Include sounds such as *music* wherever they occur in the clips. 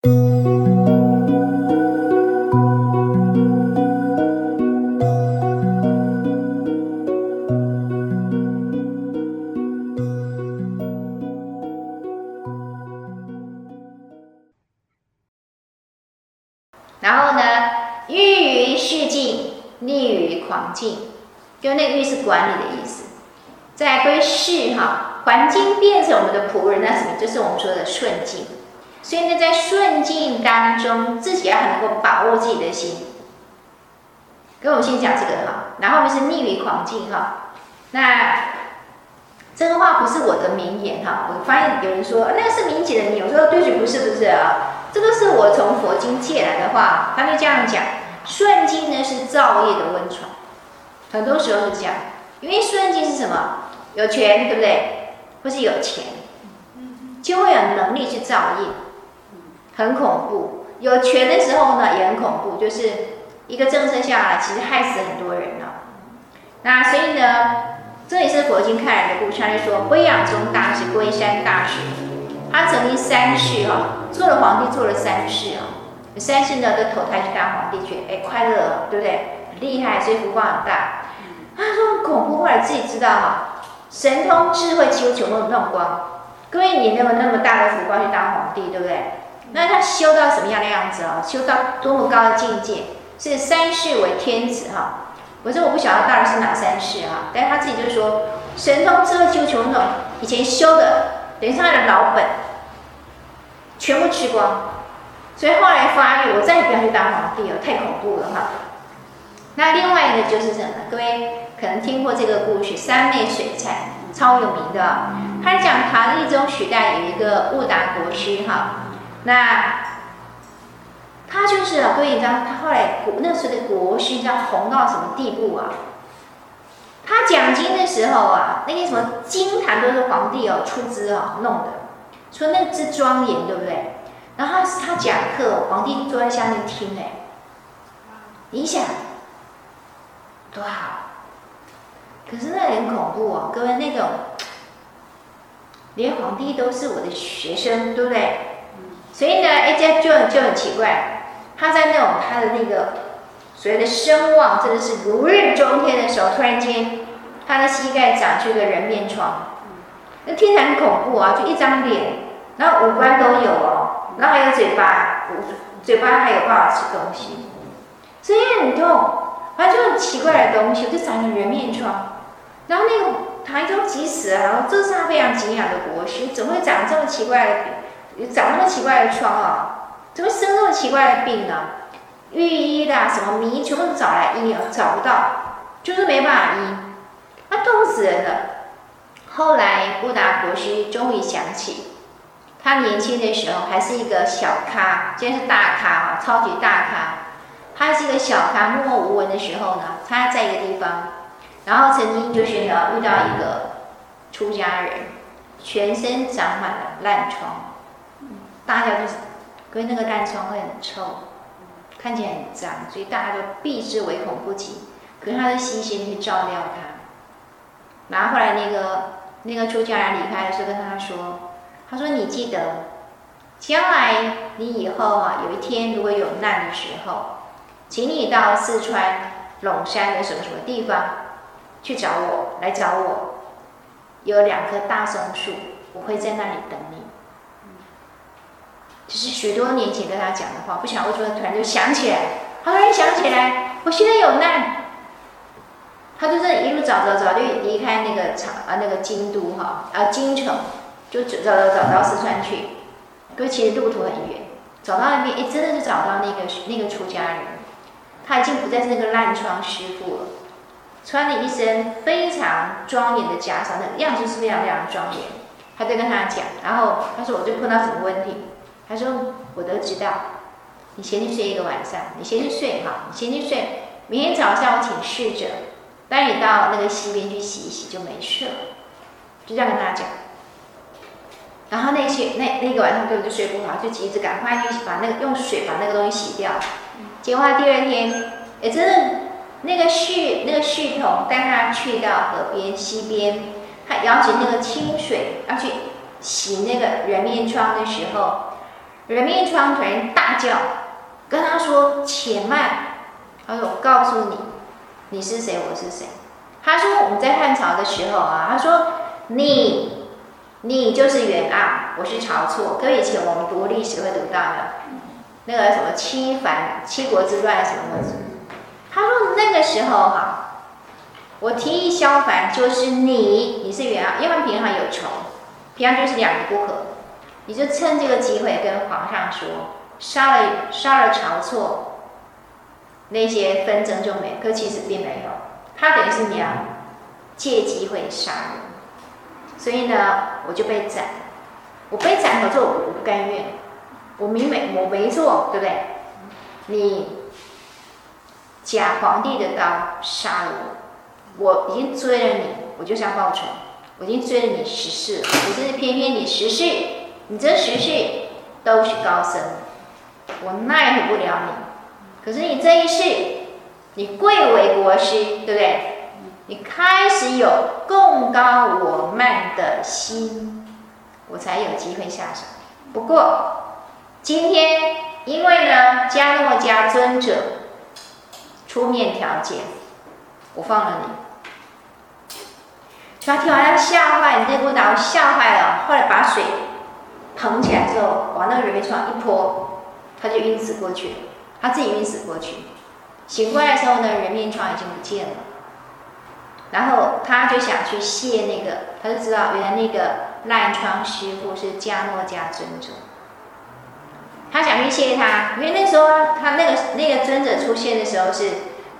然后呢，欲于市境，立于狂境，就那个“喻”是管理的意思。再归市哈，环境变成我们的仆人，那什么？就是我们说的顺境。所以呢，在顺境当中，自己要很能够把握自己的心。跟我们先讲这个哈，然后我们是逆于狂境哈。那这个话不是我的名言哈，我发现有人说那个是明姐的名言，我说对不起，不是不是啊。这个是我从佛经借来的话，他就这样讲：顺境呢是造业的温床，很多时候是这样，因为顺境是什么？有权，对不对？或是有钱，就会有能力去造业，很恐怖。有权的时候呢，也很恐怖，就是一个政策下来，其实害死很多人了。那所以呢，这也是佛经看来的故事，他就说：溈仰宗大师、龟山大师。他曾经三世哈、做了皇帝，做了三世啊。三世呢，都投胎去当皇帝去，哎，快乐了，对不对？厉害，所以福报很大。他说很恐怖，后来自己知道哈、神通智慧几乎全部弄光。各位，你没有那么大的福报去当皇帝，对不对？那他修到什么样的样子啊？修到多么高的境界？是三世为天子哈、我说我不晓得到底是哪三世啊，但是他自己就说，神通智慧几乎全部弄，以前修的。等于是他的老本，全部吃光，所以后来发育，我再也不要去当皇帝了，太恐怖了哈。那另外一个就是什么？各位可能听过这个故事，三昧水忏超有名的。他讲唐懿宗时代有一个悟达国师哈，那他就是啊，各位你知道他后来国那时候的国师，你知道红到什么地步啊？他讲经的时候啊，那个什么经坛都是皇帝哦出资哦弄的，说那之庄严，对不对？然后他讲课，皇帝坐在下面听哎，你想多好，可是那很恐怖哦，各位那种连皇帝都是我的学生，对不对？所以呢，哎，这就就很奇怪，他在那种他的那个。所谓的声望真的是如日中天的时候，突然间，他的膝盖长出一个人面疮，那听起来很恐怖啊！就一张脸，然后五官都有哦，然后还有嘴巴，嘴巴还有办法吃东西，所以很痛，反正就很奇怪的东西，就长了人面疮。然后那个唐懿宗急死了，然后这是他非常敬仰的国师，怎么会长这么奇怪的病，长那么奇怪的疮啊？怎么生那么奇怪的病呢？御医的什么名全部找来医啊，找不到，就是没办法医，那痛死人了。后来布达国师终于想起，他年轻的时候还是一个小咖，现在是大咖啊，超级大咖。他是一个小咖，默默无闻的时候呢，他在一个地方，然后曾经就是呢遇到一个出家人，全身长满了烂疮，大家就是，因为那个烂疮会很臭。看起来很脏，所以大家都避之唯恐不及。可是他的细心去照料他，然后后来那个那个出家人离开的时候，跟他说：“他说你记得，将来你以后啊，有一天如果有难的时候，请你到四川陇山的什么什么地方去找我，来找我。有两棵大松树，我会在那里等你。”就是许多年前跟他讲的话，不晓得为什么突然就想起来。他突然想起来，我现在有难。他就这一路找找找，就离开那个长啊那个京都哈啊京城，就找找找到四川去。因为其实路途很远，找到那边，哎，真的是找到那个那个出家人。他已经不再是那个烂疮师傅了，穿了一身非常庄严的袈裟，那个样子是非常非常庄严。他就跟他讲，然后他说我就碰到什么问题。他说：“我都知道，你先去睡一个晚上，你先去睡哈，你先去睡。明天早上我请侍者带你到那个溪边去洗一洗，就没事了。”就这样跟他讲。然后那些那那个晚上根本就睡不好，就急着赶快去把那个用水把那个东西洗掉。结果他第二天，也真的那个侍那个侍童带他去到河边溪边，他舀起那个清水要去洗那个人面疮的时候。人面疮突然大叫，跟他说：“且慢！”他说：“我告诉你，你是谁？我是谁？”他说：“我们在汉朝的时候啊，他说你，你就是袁盎，我是晁错。跟以前我们读历史会读到的，那个什么七反七国之乱什么的。他说那个时候哈，我提议萧凡，就是你，你是袁盎，因为平常有仇，平常就是两个不和，你就趁这个机会跟皇上说，杀了杀了晁错，那些纷争就没，可其实并没有。”他等于是你要借机会杀人，所以呢，我就被斩。我被斩了之后，我不甘愿，我明明我没错，对不对？你假皇帝的刀杀了我，我已经追了你，我就想报仇。我已经追了你十世了，可是偏偏你十世，你这十世都是高僧，我奈何不了你。可是你这一世。你贵为国师，对不对？你开始有贡高我慢的心，我才有机会下手。不过今天，因为呢，迦诺迦尊者出面调解，我放了你。他听完要吓坏，你这股脑吓坏了。后来把水捧起来之后，往那个人面疮一泼，他就晕死过去了，他自己晕死过去。醒过来的时候呢，人面疮已经不见了。然后他就想去谢那个，他就知道原来那个烂疮师傅是迦诺迦尊者。他想去谢他，因为那时候他那个那个尊者出现的时候是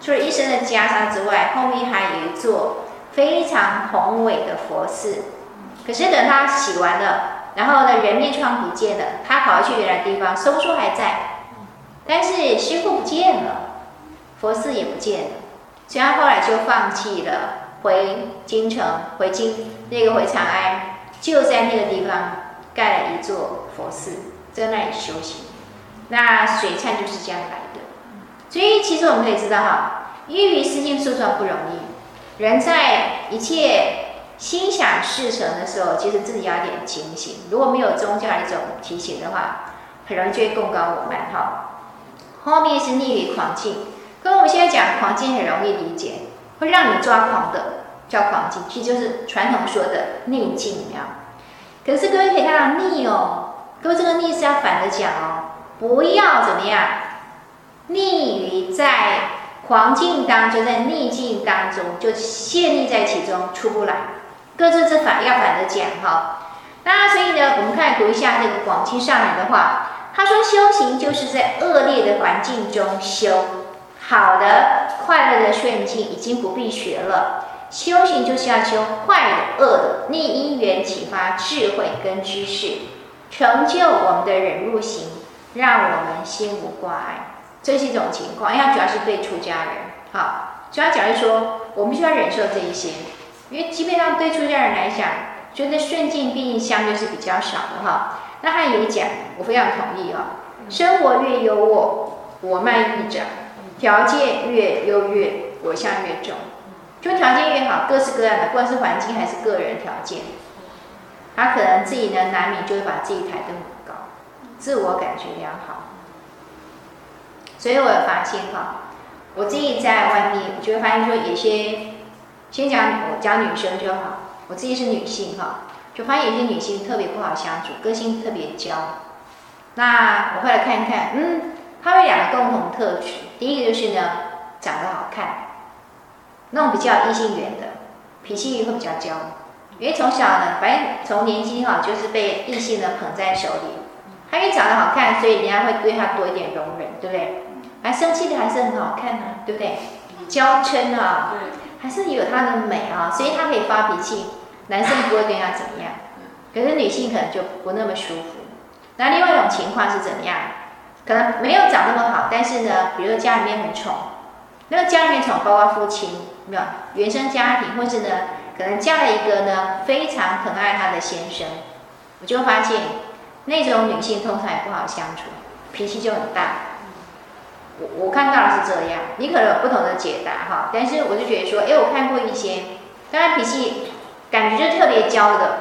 除了一身的袈裟之外，后面还有一座非常宏伟的佛寺。可是等他洗完了，然后呢，人面疮不见了，他跑去原来地方，收书还在，但是师傅不见了。佛寺也不见了，所以他后来就放弃了回京城，回京那个回长安，就在那个地方盖了一座佛寺，在那里修行。那水忏就是这样来的。所以其实我们可以知道哈，郁于思境诉状不容易。人在一切心想事成的时候，其实自己要点警醒。如果没有宗教一种提醒的话，很容易就会贡高我慢哈。后面是逆于狂境。跟我们现在讲狂境很容易理解，会让你抓狂的叫狂境，其实就是传统说的逆境啊。可是各位可以看到逆哦，各位这个逆是要反着讲哦，不要怎么样，逆于在狂境当中，在逆境当中就陷溺在其中出不来，各自这反要反着讲哈。那所以呢，我们看读一下这个广钦上人的话，他说修行就是在恶劣的环境中修。好的，快乐的顺境已经不必学了。修行就是要修坏的、恶的，逆因缘启发智慧跟知识，成就我们的忍辱行，让我们心无挂碍。这是一种情况，因为主要是对出家人。好，主要讲是说，我们需要忍受这一些，因为基本上对出家人来讲，觉得顺境毕竟相对是比较少的哈。那他也讲，我非常同意啊，生活越优渥，我慢愈长。条件越优越，我相越重。就条件越好，各式各样的，不管是环境还是个人条件，他可能自己呢难免就会把自己抬得很高，自我感觉良好。所以我有发现哈，我自己在外面，我就会发现说，有些先讲我讲女生就好，我自己是女性哈，就发现有些女性特别不好相处，个性特别娇。那我会来看一看，嗯。她们两个共同特质，第一个就是呢，长得好看，那种比较异性缘的，脾气会比较娇，因为从小呢，反正从年轻哈，就是被异性呢捧在手里。他因为长得好看，所以人家会对她多一点容忍，对不对？还生气的还是很好看呢、啊，对不对？娇嗔啊，还是有她的美啊，所以她可以发脾气，男生不会对她怎么样，可是女性可能就不那么舒服。那另外一种情况是怎么样？可能没有长那么好，但是呢，比如说家里面很宠，那个家里面宠，包括父亲，没有原生家庭，或是呢，可能嫁了一个呢非常疼爱她的先生，我就发现那种女性通常也不好相处，脾气就很大。我我看到的是这样，你可能有不同的解答哈，但是我就觉得说，哎，我看过一些，当然脾气感觉就特别娇的，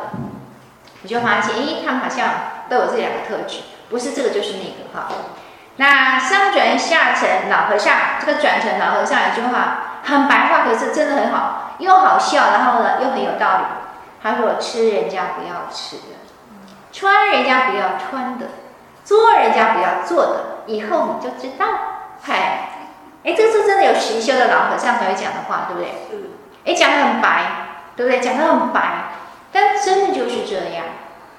我就发现，哎，他们好像都有这两个特质。不是这个就是那个哈。那上转下沉老和尚，这个转成老和尚一句话很白话，可是真的很好，又好笑，然后呢又很有道理。他说：“吃人家不要吃的，穿人家不要穿的，做人家不要做的，以后你就知道。”嗨，哎，这个是真的有实修的老和尚才会讲的话，对不对？哎，讲的很白，对不对？讲的很白，但真的就是这样。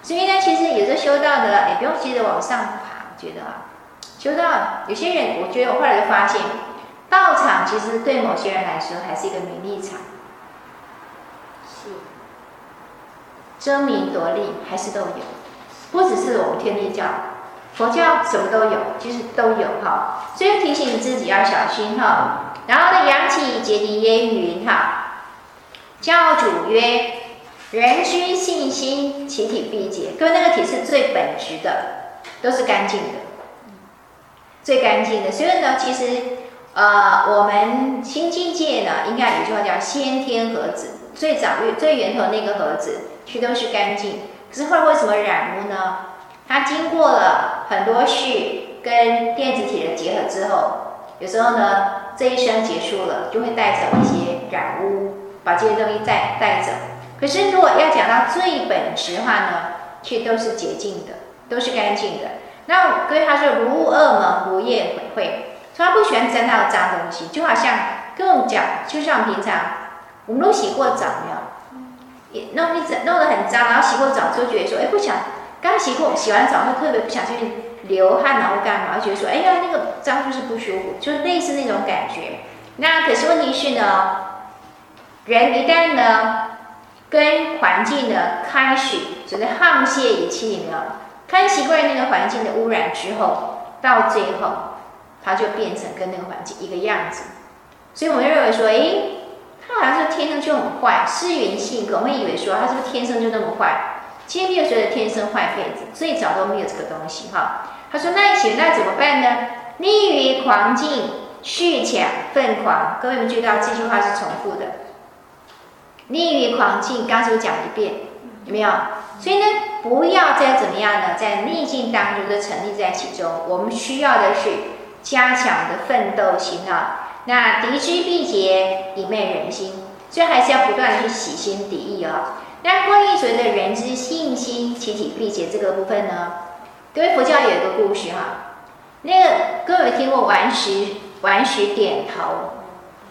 所以呢，其实有的修道的，也不用急着往上爬，我觉得啊。修道，有些人，我觉得我后来就发现，道场其实对某些人来说还是一个名利场，是争名夺利还是都有，不只是我们天地教，佛教什么都有，其实都有哈。所以提醒你自己要小心哈。然后呢，杨启解题烟云哈，教主曰：人之信心，其体必洁。各位，那个体是最本质的，都是干净的。最干净的，所以呢，其实，呃，我们新境界呢，应该有句话叫“先天盒子”，最早、最源头那个盒子，其实都是干净。可是后来为什么染污呢？它经过了很多序跟电子体的结合之后，有时候呢，这一生结束了，就会带走一些染污，把这些东西带带走。可是如果要讲到最本质的话呢，却都是洁净的，都是干净的。那各位他说，如恶门，不业悔悔，所以他不喜欢沾到脏东西，就好像跟我们讲，就像平常我们都洗过澡，没有？也弄一整弄得很脏，然后洗过澡之后觉得说，哎，不想刚洗过，洗完澡会特别不想去流汗，然后干嘛？觉得说，哎呀，那个脏就是不舒服，就是类似那种感觉。那可是问题是呢，人一旦呢跟环境呢开始只是沆瀣一气呢。看习惯那个环境的污染之后，到最后，它就变成跟那个环境一个样子。所以我们就认为说，诶，他好像是天生就很坏，失原性格，我们以为说他是不是天生就那么坏？千没有觉得天生坏胚子，最早都没有这个东西哈。他说那一起那怎么办呢？逆于狂境，恃抢奋狂。各位们知道这句话是重复的。逆于狂境，刚才我讲一遍，有没有？所以呢，不要再怎么样呢，在逆境当中的沉溺在其中。我们需要的是加强的奋斗心啊。那敌之必竭，以昧人心，所以还是要不断的去洗心涤意啊。那关于所谓的人之信心，其体必竭这个部分呢，各位佛教有一个故事哈。那个各位听过顽石顽石点头，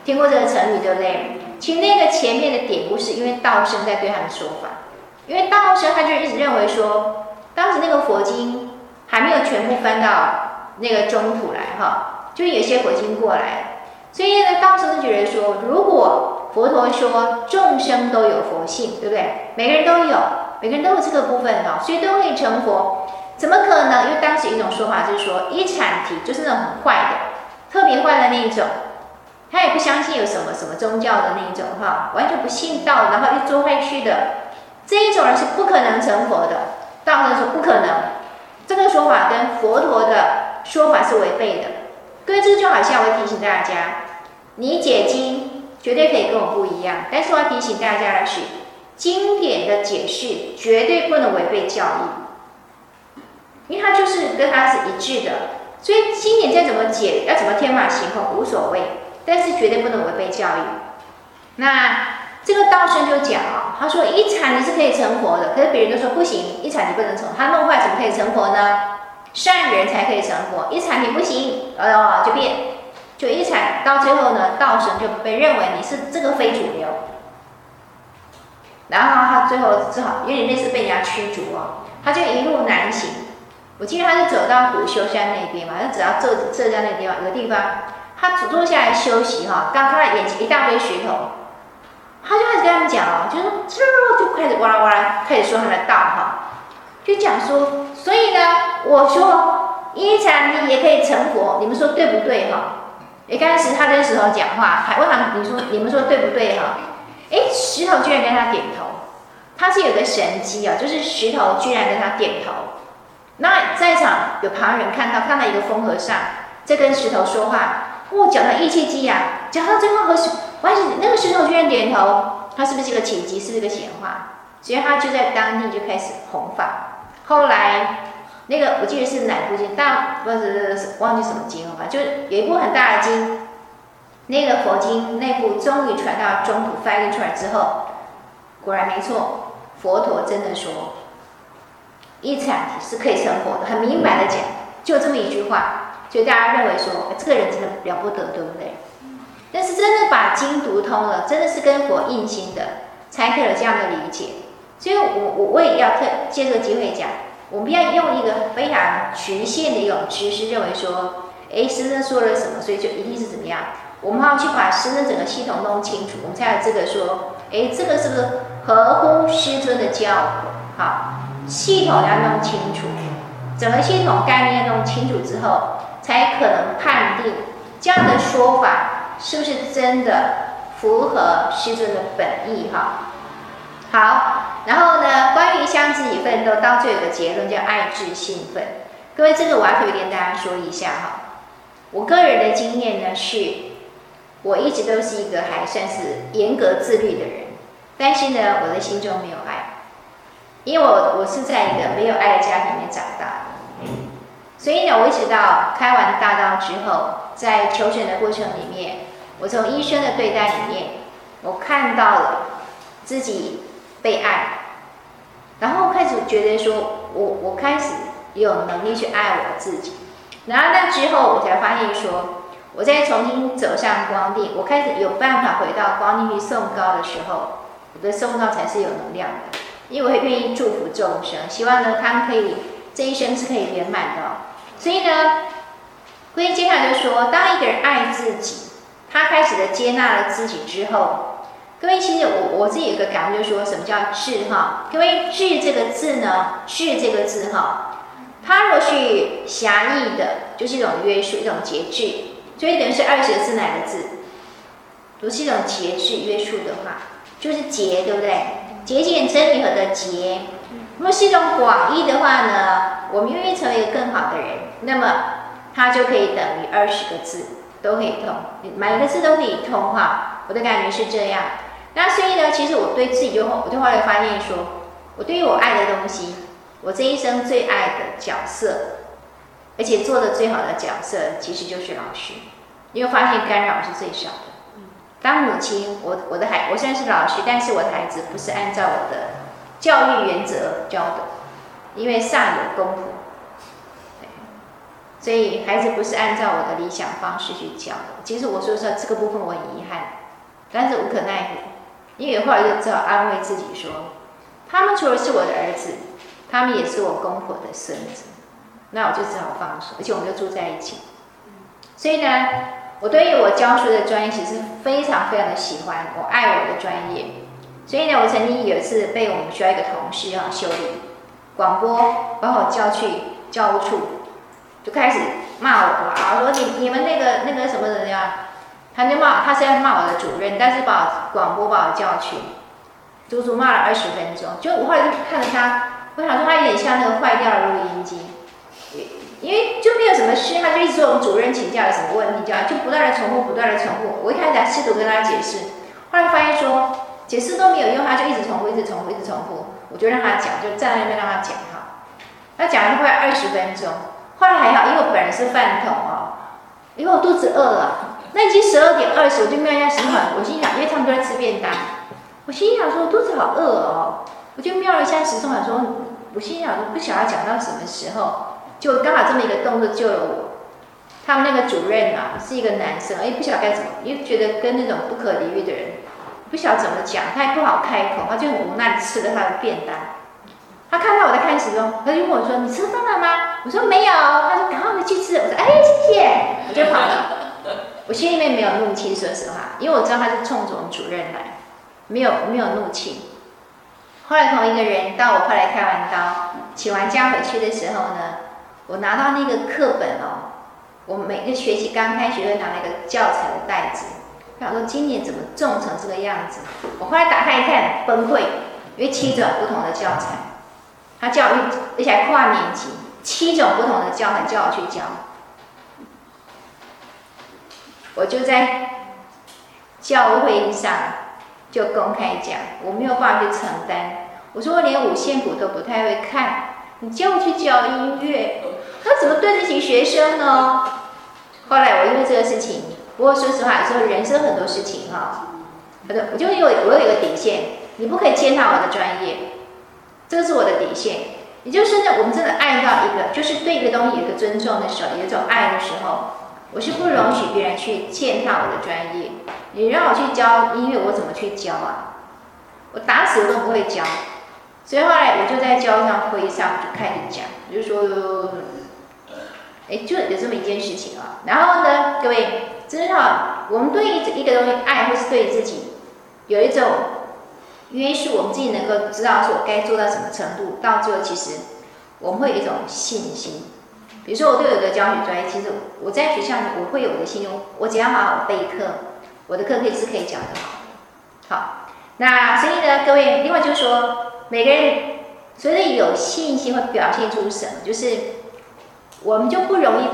听过这个成语对不对？其实那个前面的典故是因为道生在对他的说法。因为道生他就一直认为说，当时那个佛经还没有全部翻到那个中土来哈，就有些佛经过来，所以呢，道生就觉得说，如果佛陀说众生都有佛性，对不对？每个人都有，每个人都有这个部分哈，所以都可以成佛，怎么可能？因为当时一种说法就是说，一阐提就是那种很坏的，特别坏的那一种，他也不相信有什么什么宗教的那一种哈，完全不信道，然后一做坏事的。这一种人是不可能成佛的，道人说不可能，这个说法跟佛陀的说法是违背的。各位，这就好像我会提醒大家，你解经绝对可以跟我不一样，但是我要提醒大家的是，经典的解释绝对不能违背教义，因为它就是跟它是一致的。所以经典再怎么解，要怎么天马行空无所谓，但是绝对不能违背教义。那。这个道生就讲啊，他说一禅你是可以成佛的，可是别人都说不行，一禅你不能成，他弄坏怎么可以成佛呢？善人才可以成佛，一禅你不行，哦，就变，就一阐到最后呢，道神就被认为你是这个非主流，然后他最后只好有点类似被人家驱逐哦，他就一路南行，我记得他是走到虎丘山那边嘛，他只要浙浙江那个地方有个地方，他坐坐下来休息哈，刚看到眼前一大堆石头。他就开始跟他们讲哦，就说这就开始哇啦哇啦，开始说他的道哈，就讲说，所以呢，我说一阐提也可以成佛，你们说对不对哈？一开始他跟石头讲话，还问他，你说你们说对不对哈？哎，石头居然跟他点头，他是有个神机啊，就是石头居然跟他点头。那在场有旁人看到，看到一个疯和尚在跟石头说话，哦，讲到义气机呀，讲到最后和石。关系那个石头居然点头，他是不是一个奇迹？是一个显化，所以他就在当地就开始弘法。后来那个我记得是哪部经，大不是忘记什么经了吧？就有一部很大的经，那个佛经内部终于传到中土翻译出来之后，果然没错，佛陀真的说，一禅是可以成佛的，很明白的讲，就这么一句话，所以大家认为说，这个人真的了不得，对不对？但是真的把经读通了，真的是跟佛印心的，才可以有这样的理解。所以我我我也要特借这个机会讲。我们要用一个非常局限的一种知识，认为说，哎，师尊说了什么，所以就一定是怎么样。我们要去把师尊整个系统弄清楚，我们才有资格说，哎，这个是不是合乎师尊的教诲？好，系统要弄清楚，整个系统概念弄清楚之后，才可能判定这样的说法是不是真的符合师尊的本意？哈。好，然后呢，关于相知以奋斗，到最后有个结论叫爱智兴奋。各位，这个我要特别跟大家说一下哈。我个人的经验呢是，我一直都是一个还算是严格自律的人，但是呢，我的心中没有爱，因为我我是在一个没有爱的家庭里面长大的，所以呢，我一直到开完大道之后，在求诊的过程里面，我从医生的对待里面，我看到了自己。被爱，然后开始觉得说，我我开始有能力去爱我自己，然后那之后我才发现说，我再重新走上光地，我开始有办法回到光地去送高的时候，我的送高才是有能量的，因为我会愿意祝福众生，希望呢他们可以这一生是可以圆满的。所以呢，所以接下来就说，当一个人爱自己，他开始的接纳了自己之后。各位，其实我我自己有个感悟，就是说什么叫智哈？各位，智这个字呢，智这个字哈，它若是狭义的，就是一种约束，一种节制，所以等于是二十个字哪个字？如是一种节制约束的话，就是节，对不对？节俭真理和的节。若是一种广义的话呢，我们愿意成为一个更好的人，那么它就可以等于二十个字，都可以通，每个字都可以通哈。我的感觉是这样。那所以呢，其实我对自己就，我就后来发现说，我对于我爱的东西，我这一生最爱的角色，而且做的最好的角色，其实就是老师。因为发现干扰是最少的。当母亲，我我的孩，我虽然是老师，但是我的孩子不是按照我的教育原则教的，因为上有公婆，所以孩子不是按照我的理想方式去教的。其实我说说这个部分我很遗憾，但是无可奈何。因为后来就只好安慰自己说，他们除了是我的儿子，他们也是我公婆的孙子，那我就只好放手，而且我们就住在一起。所以呢，我对于我教书的专业其实非常非常的喜欢，我爱我的专业。所以呢，我曾经有一次被我们学校一个同事要修理广播，把我叫去教务处，就开始骂我啊，说你你们那个那个什么人呀？他就骂，他是在骂我的主任，但是把广播把我叫去，足足骂了二十分钟。就我后来就看着他，我想说他有点像那个坏掉的录音机，因为就没有什么事，他就一直说我们主任请假有什么问题，就就不断的重复，不断的重复。我一开始还试图跟他解释，后来发现说解释都没有用，他就一直重复，一直重复，一直重复。我就让他讲，就站在那边让他讲哈。他讲了快二十分钟，后来还好，因为我本人是饭桶哦，因为我肚子饿了。那已经十二点二十，我就瞄一下时辰，我心想，因为他们都在吃便当，我心想说肚子好饿哦，我就瞄了一下时钟，想说，我心想说不晓得讲到什么时候，就刚好这么一个动作救了我。他们那个主任啊是一个男生，哎，不晓得该怎么，因为觉得跟那种不可理喻的人，不晓得怎么讲，他也不好开口，他就很无奈吃了他的便当。他看到我在看时钟，他就问我说：“你吃饭了吗？”我说：“没有。”他说：“赶快回去吃。”我说：“哎，谢谢。”我就跑了。我心里面没有怒气，说实话，因为我知道他是冲着我们主任来，没有没有怒气。后来同一个人到我后来开完刀，请完假回去的时候呢，我拿到那个课本哦，我每个学期刚开学会拿那个教材的袋子，他说今年怎么重成这个样子？我后来打开一看，崩溃，因为七种不同的教材，他教育而且还跨年级，七种不同的教材叫我去教。我就在教会上就公开讲，我没有办法去承担。我说我连五线谱都不太会看，你叫我去教音乐，那怎么对得起学生呢？后来我因为这个事情，不过说实话，有时候人生很多事情哈，好的，我就有我有一个底线，你不可以践踏我的专业，这是我的底线。也就是呢，我们真的爱到一个，就是对一个东西有一个尊重的时候，有一种爱的时候，我是不容许别人去践踏我的专业。你让我去教音乐，我怎么去教啊？我打死我都不会教。所以后来我就在教上会议上就开始讲，就说，哎，就有这么一件事情啊。然后呢，各位知道，我们对于一个东西爱，或是对自己有一种约束，我们自己能够知道说该做到什么程度，到最后其实我们会有一种信心。比如说我对我的教学专业，其实我在学校里我会有我的信心，我只要好好备课。我的课可以是可以讲的好，那所以呢，各位，另外就是说，每个人所以有信心会表现出什么？就是我们就不容易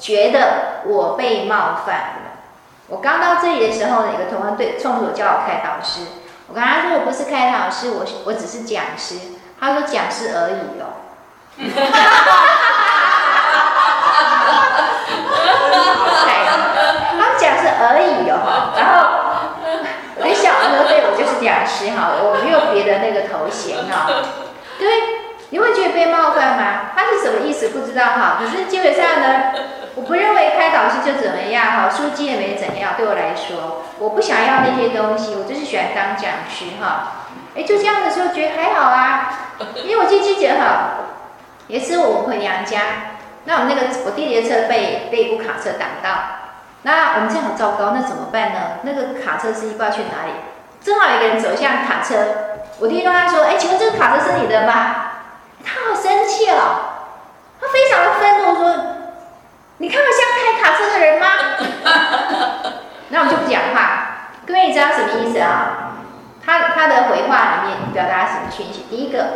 觉得我被冒犯了。我刚到这里的时候呢，有个同学对冲着我叫我开导师，我跟他说我不是开导师，我我只是讲师。他说讲师而已哦。*laughs* 他讲是而已哦，然后我就想说，对，我就是讲师哈，我没有别的那个头衔哈。对，你会觉得被冒犯吗？他是什么意思？不知道哈。可是基本上呢，我不认为开导师就怎么样哈，书记也没怎样。对我来说，我不想要那些东西，我就是喜欢当讲师哈。哎，就这样的时候觉得还好啊，因为我记记得哈，也是我回娘家，那我们那个我弟弟的车被被一部卡车挡到。那我们这样很糟糕，那怎么办呢？那个卡车司机不知道去哪里，正好有个人走向卡车，我弟弟跟他说：“哎，请问这个卡车是你的吗？”他好生气哦，他非常的愤怒说：“你看我像开卡车的人吗？” *laughs* 那我们就不讲话。各位，你知道什么意思啊？他他的回话里面表达什么讯息？第一个，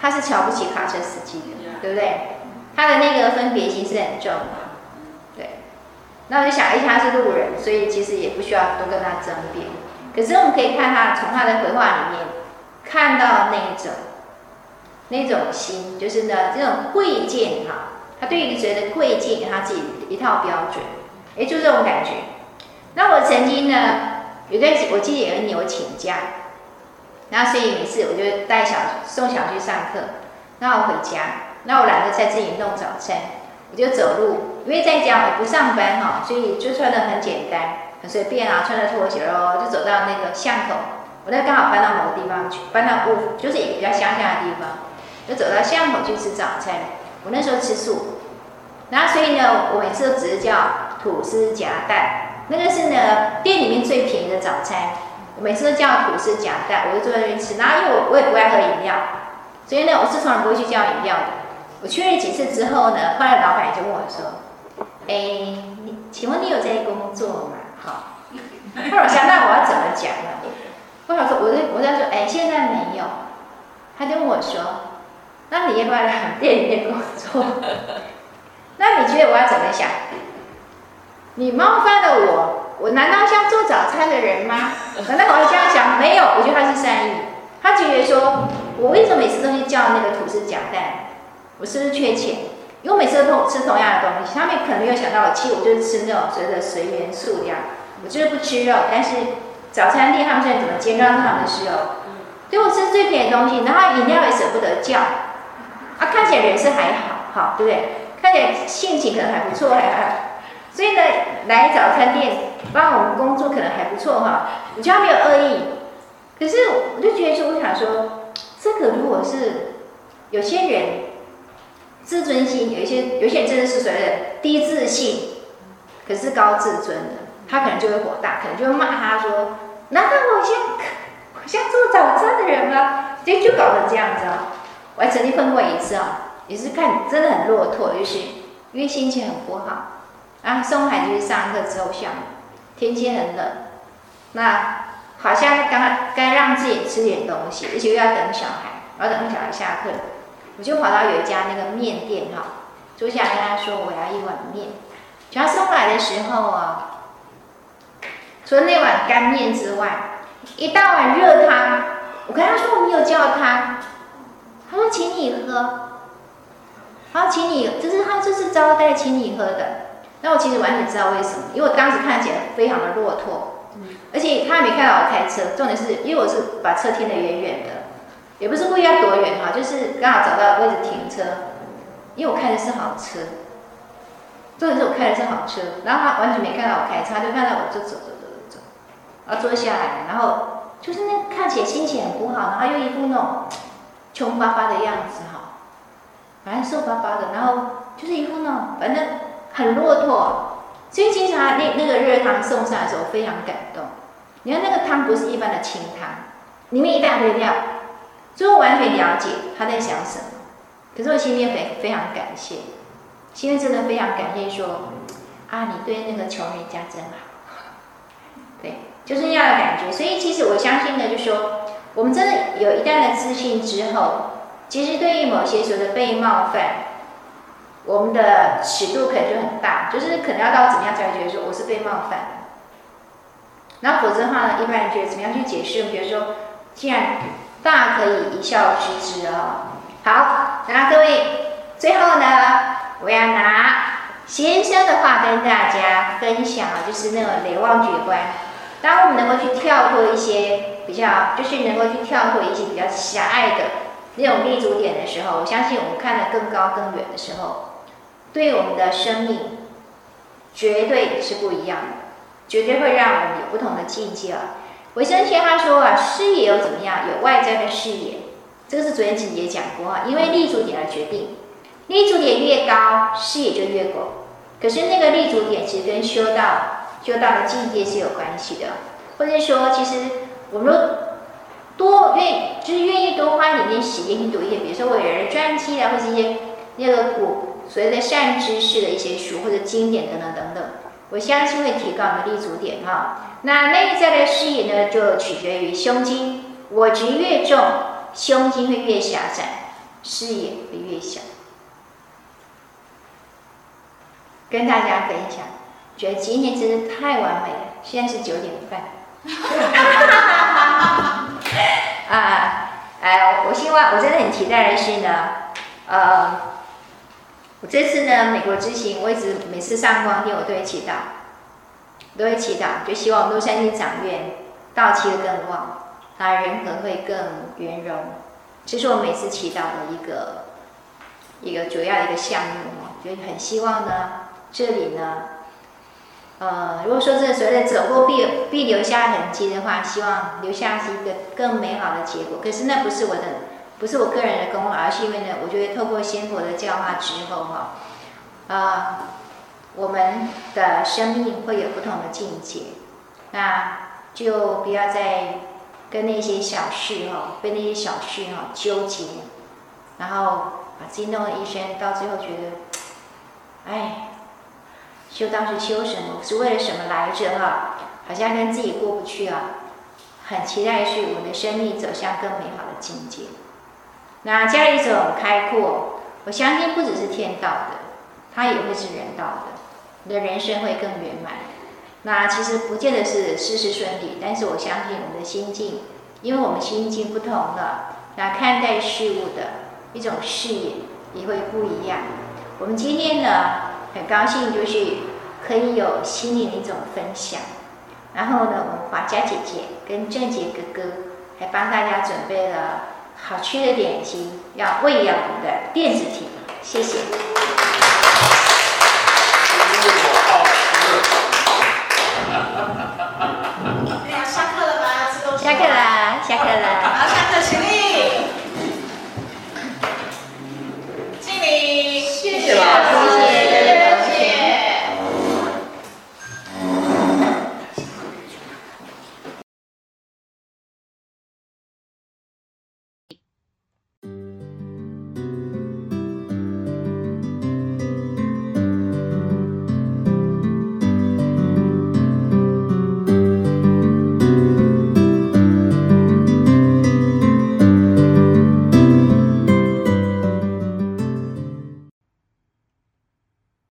他是瞧不起卡车司机的，对不对？他的那个分别心是很重的。对那我就想，哎，他是路人，所以其实也不需要多跟他争辩。可是我们可以看他从他的回话里面看到那一种那种心，就是呢这种贵贱哈，他对于谁的贵贱有他自己一套标准，哎，就这种感觉。那我曾经呢有段我记得有一年我请假，然后所以每次我就带小送小去上课，然后回家，那我懒得在自己弄早餐。我就走路，因为在家我不上班哈，所以就穿得很简单，很随便啊，穿着拖鞋哦，就走到那个巷口。我那刚好搬到某个地方去，搬到屋，就是一个比较乡下的地方，就走到巷口去吃早餐。我那时候吃素，然后所以呢，我每次都只是叫吐司夹蛋，那个是呢店里面最便宜的早餐。我每次都叫吐司夹蛋，我就坐在那边吃。然后因为我我也不爱喝饮料，所以呢，我是从来不会去叫饮料的。我确认几次之后呢，后来老板就问我说：“哎，你请问你有在工作吗？”好，后来我想那我要怎么讲呢？我想说，我在我在说，哎，现在没有。他就问我说：“那你要不要来店里面工作？” *laughs* 那你觉得我要怎么想？你冒犯了我，我难道像做早餐的人吗？难道我要这样想？没有，我觉得他是善意。他觉得说，我为什么每次都去叫那个吐司夹蛋？我是不是缺钱？因为我每次都吃同样的东西，他们可能没有想到我，其实我就是吃那种所谓的随缘素这样。我就是不吃肉，但是早餐店他们现在怎么煎，让他们吃肉。所以我吃最便宜的东西，然后饮料也舍不得叫。啊，看起来人是还好，好对不对？看起来性情可能还不错，还还。所以呢，来早餐店帮我们工作可能还不错哈。我觉得没有恶意，可是我就觉得说，我想说，这个如果是有些人。自尊心有一些，有些人真的是所谓的低自信，可是高自尊的，他可能就会火大，可能就会骂他说：“难道我像我像做早餐的人吗？”就就搞成这样子啊！我还曾经碰过一次啊，也是看真的很落拓，就是因为心情很不好，然后送孩子去上课之后下午，天气很冷，那好像刚该让自己吃点东西，而且又要等小孩，然后等小孩下课。我就跑到有一家那个面店哈，坐下来跟他说，我要一碗面。他送来的时候啊，除了那碗干面之外，一大碗热汤。我跟他说我没有叫汤，他说请你喝。他请你，就是他这是招待请你喝的。那我其实完全知道为什么，因为我当时看起来非常的落拓，而且他也没看到我开车。重点是因为我是把车停得远远的，也不是故意要躲远哈，就是刚好找到位置停车。因为我开的是好车，重点是我开的是好车，然后他完全没看到我开车，他就看到我就走走走走走，然后坐下来，然后。就是那看起来心情很不好，然后又一副那种穷巴巴的样子哈，反正瘦巴巴的，然后就是一副那种反正很落拓。所以经常那那个热汤送上来的时候，非常感动。你看那个汤不是一般的清汤，里面一大堆料，所以我完全了解他在想什么。可是我心里非非常感谢，心里真的非常感谢说，啊，你对那个穷人家真好，*laughs* 对。就是那样的感觉，所以其实我相信呢，就是说，我们真的有一旦的自信之后，其实对于某些所谓的被冒犯，我们的尺度可能就很大，就是可能要到怎么样才会觉得说我是被冒犯。然后否则的话呢，一般人觉得怎么样去解释？比如说，既然大可以一笑置之啊。好，那各位，最后呢，我要拿先生的话跟大家分享，就是那个雷望觉观。当我们能够去跳脱一些比较，就是能够去跳脱一些比较狭隘的那种立足点的时候，我相信我们看得更高更远的时候，对我们的生命绝对是不一样的，绝对会让我们有不同的境界啊。维生学他说啊，视野又怎么样？有外在的视野，这个是昨天子也讲过啊，因为立足点而决定，立足点越高，视野就越广。可是那个立足点其实跟修道。修道的境界是有关系的，或者说，其实我们都多愿，就是愿意多花一点点时间去读一些，比如说伟人的传记啊，或者一些那个古所谓的善知识的一些书或者经典等等等等，我相信会提高我们的立足点哈。那内在的视野呢，就取决于胸襟，我执越重，胸襟会越狭窄，视野会越小。跟大家分享。觉得今天真的太完美了。现在是九点半。*laughs* 啊，哎，我希望，我真的很期待的是呢，呃，我这次呢美国之行，我一直每次上光电，我都会祈祷，都会祈祷，就希望洛杉矶长院到期的更旺，啊，人格会更圆融，这是我每次祈祷的一个一个主要一个项目，就很希望呢，这里呢。呃，如果说是所谓的走过必必留下痕迹的话，希望留下是一个更美好的结果。可是那不是我的，不是我个人的功劳，而是因为呢，我觉得透过仙佛的教化之后哈，啊、我们的生命会有不同的境界，那就不要再跟那些小事哈，被那些小事哈纠结，然后把自己弄了一身，到最后觉得，哎。修道是修什么？是为了什么来着？哈，好像跟自己过不去啊。很期待是我们的生命走向更美好的境界。那这样一种开阔，我相信不只是天道的，它也会是人道的。你的人生会更圆满。那其实不见得是事事顺利，但是我相信我们的心境，因为我们心境不同了，那看待事物的一种视野也会不一样。我们今天呢，很高兴，就是可以有心灵的一种分享。然后呢，我们华家姐姐跟正杰哥哥还帮大家准备了好吃的点心，要喂养我们的电子体。谢谢。下课了吧？吃东西。下课了，下课了。